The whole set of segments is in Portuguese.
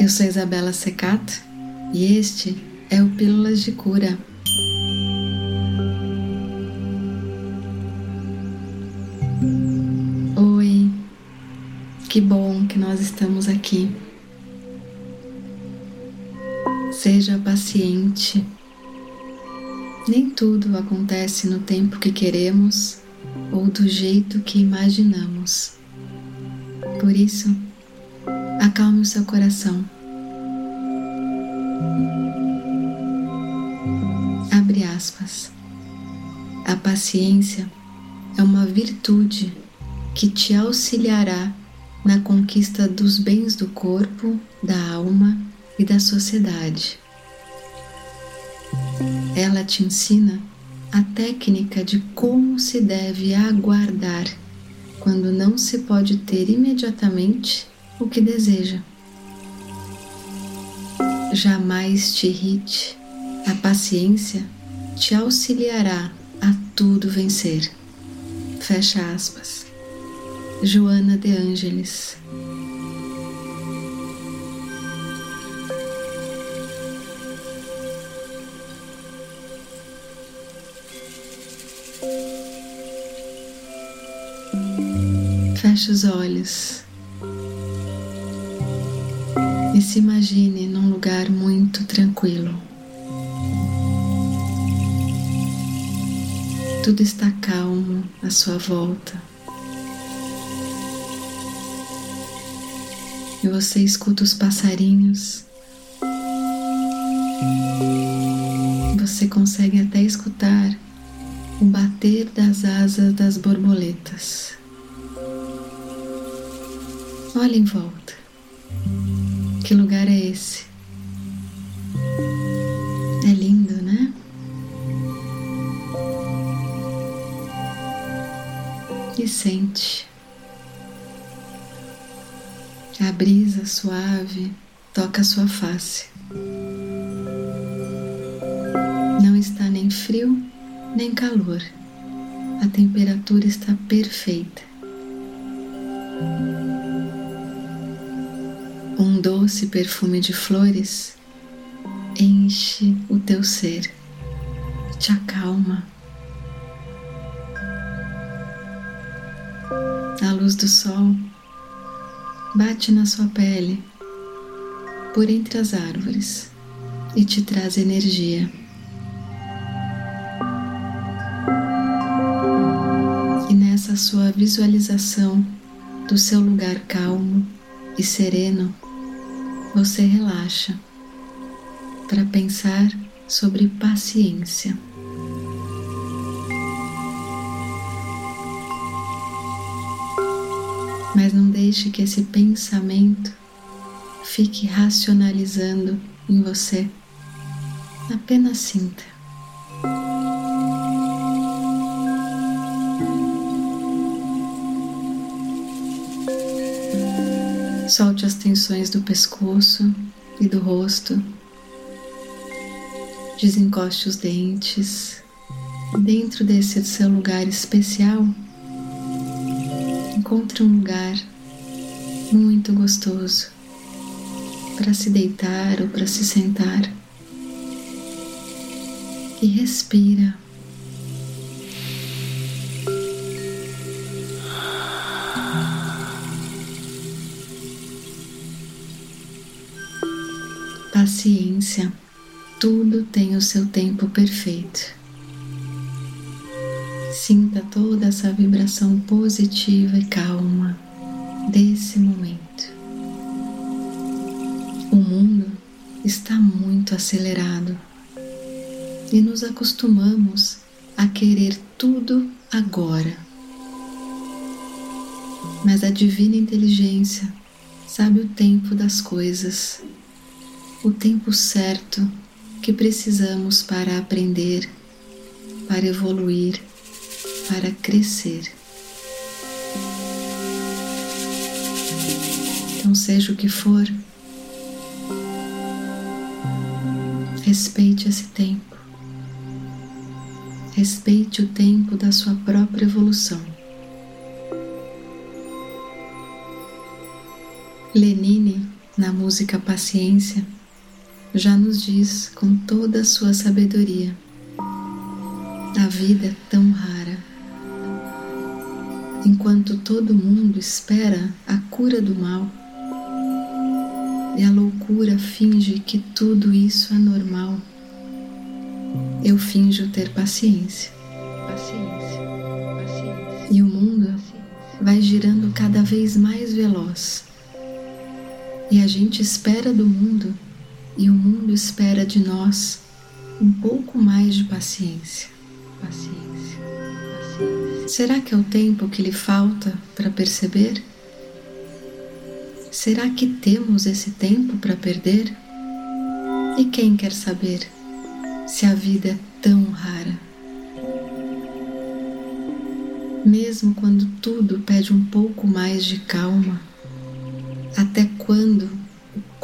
Eu sou Isabela Secato e este é o Pílulas de Cura. Oi, que bom que nós estamos aqui. Seja paciente. Nem tudo acontece no tempo que queremos ou do jeito que imaginamos. Por isso, acalme o seu coração. Abre aspas. A paciência é uma virtude que te auxiliará na conquista dos bens do corpo, da alma e da sociedade. Ela te ensina a técnica de como se deve aguardar quando não se pode ter imediatamente o que deseja. Jamais te irrite, a paciência te auxiliará a tudo vencer. Fecha aspas. Joana de Ângeles Feche os olhos e se imagine num lugar muito tranquilo. Tudo está calmo à sua volta. E você escuta os passarinhos. Você consegue até escutar o bater das asas das borboletas. Olhe em volta. Que lugar é esse? É lindo, né? E sente. A brisa suave toca a sua face. Não está nem frio nem calor. A temperatura está perfeita. Um doce perfume de flores enche o teu ser, te acalma. A luz do sol bate na sua pele por entre as árvores e te traz energia. E nessa sua visualização do seu lugar calmo e sereno, você relaxa para pensar sobre paciência. Mas não deixe que esse pensamento fique racionalizando em você. Apenas sinta. Solte as tensões do pescoço e do rosto. Desencoste os dentes. Dentro desse seu lugar especial, encontre um lugar muito gostoso para se deitar ou para se sentar. E respira. Paciência, tudo tem o seu tempo perfeito. Sinta toda essa vibração positiva e calma desse momento. O mundo está muito acelerado e nos acostumamos a querer tudo agora. Mas a divina inteligência sabe o tempo das coisas o tempo certo que precisamos para aprender, para evoluir, para crescer. Então, seja o que for, respeite esse tempo. Respeite o tempo da sua própria evolução. Lenine, na música Paciência, já nos diz com toda a sua sabedoria: a vida é tão rara. Enquanto todo mundo espera a cura do mal, e a loucura finge que tudo isso é normal, eu finjo ter paciência. Paciência, paciência. E o mundo vai girando cada vez mais veloz. E a gente espera do mundo e o mundo espera de nós um pouco mais de paciência. Paciência, paciência. Será que é o tempo que lhe falta para perceber? Será que temos esse tempo para perder? E quem quer saber se a vida é tão rara? Mesmo quando tudo pede um pouco mais de calma, até quando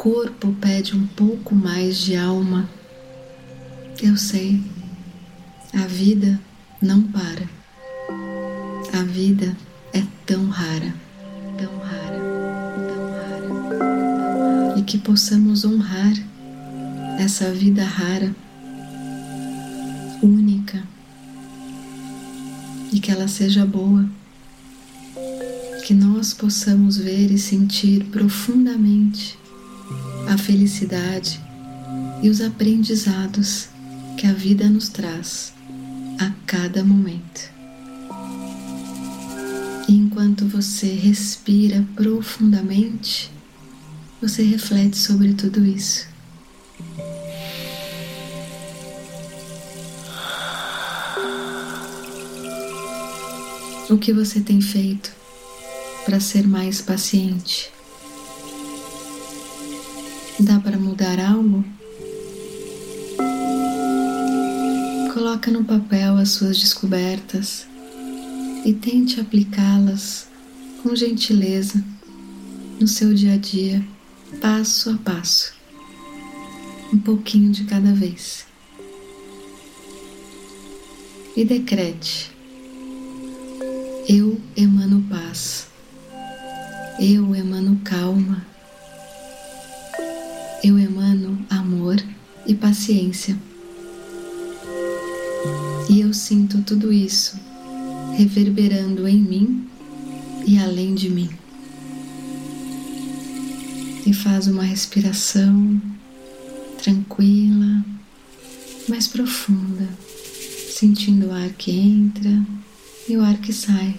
corpo pede um pouco mais de alma, eu sei, a vida não para. A vida é tão rara, tão rara, tão rara, tão rara. E que possamos honrar essa vida rara, única, e que ela seja boa. Que nós possamos ver e sentir profundamente a felicidade e os aprendizados que a vida nos traz a cada momento. E enquanto você respira profundamente, você reflete sobre tudo isso. O que você tem feito para ser mais paciente? Dá para mudar algo? Coloca no papel as suas descobertas e tente aplicá-las com gentileza no seu dia a dia, passo a passo, um pouquinho de cada vez. E decrete: Eu emano paz. Eu emano calma. Paciência. E eu sinto tudo isso reverberando em mim e além de mim. E faz uma respiração tranquila, mais profunda, sentindo o ar que entra e o ar que sai.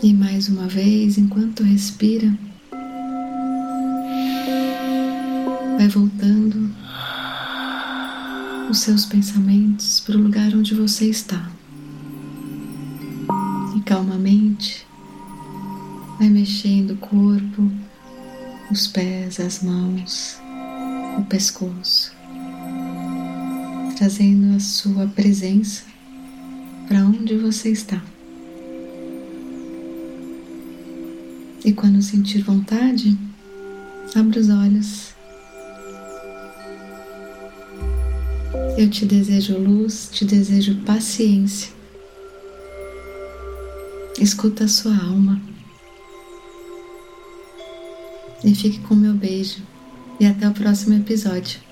E mais uma vez, enquanto respira, vai voltando os seus pensamentos para o lugar onde você está. E calmamente vai mexendo o corpo, os pés, as mãos, o pescoço, trazendo a sua presença para onde você está. E quando sentir vontade, abra os olhos. Eu te desejo luz, te desejo paciência. Escuta a sua alma. E fique com meu beijo. E até o próximo episódio.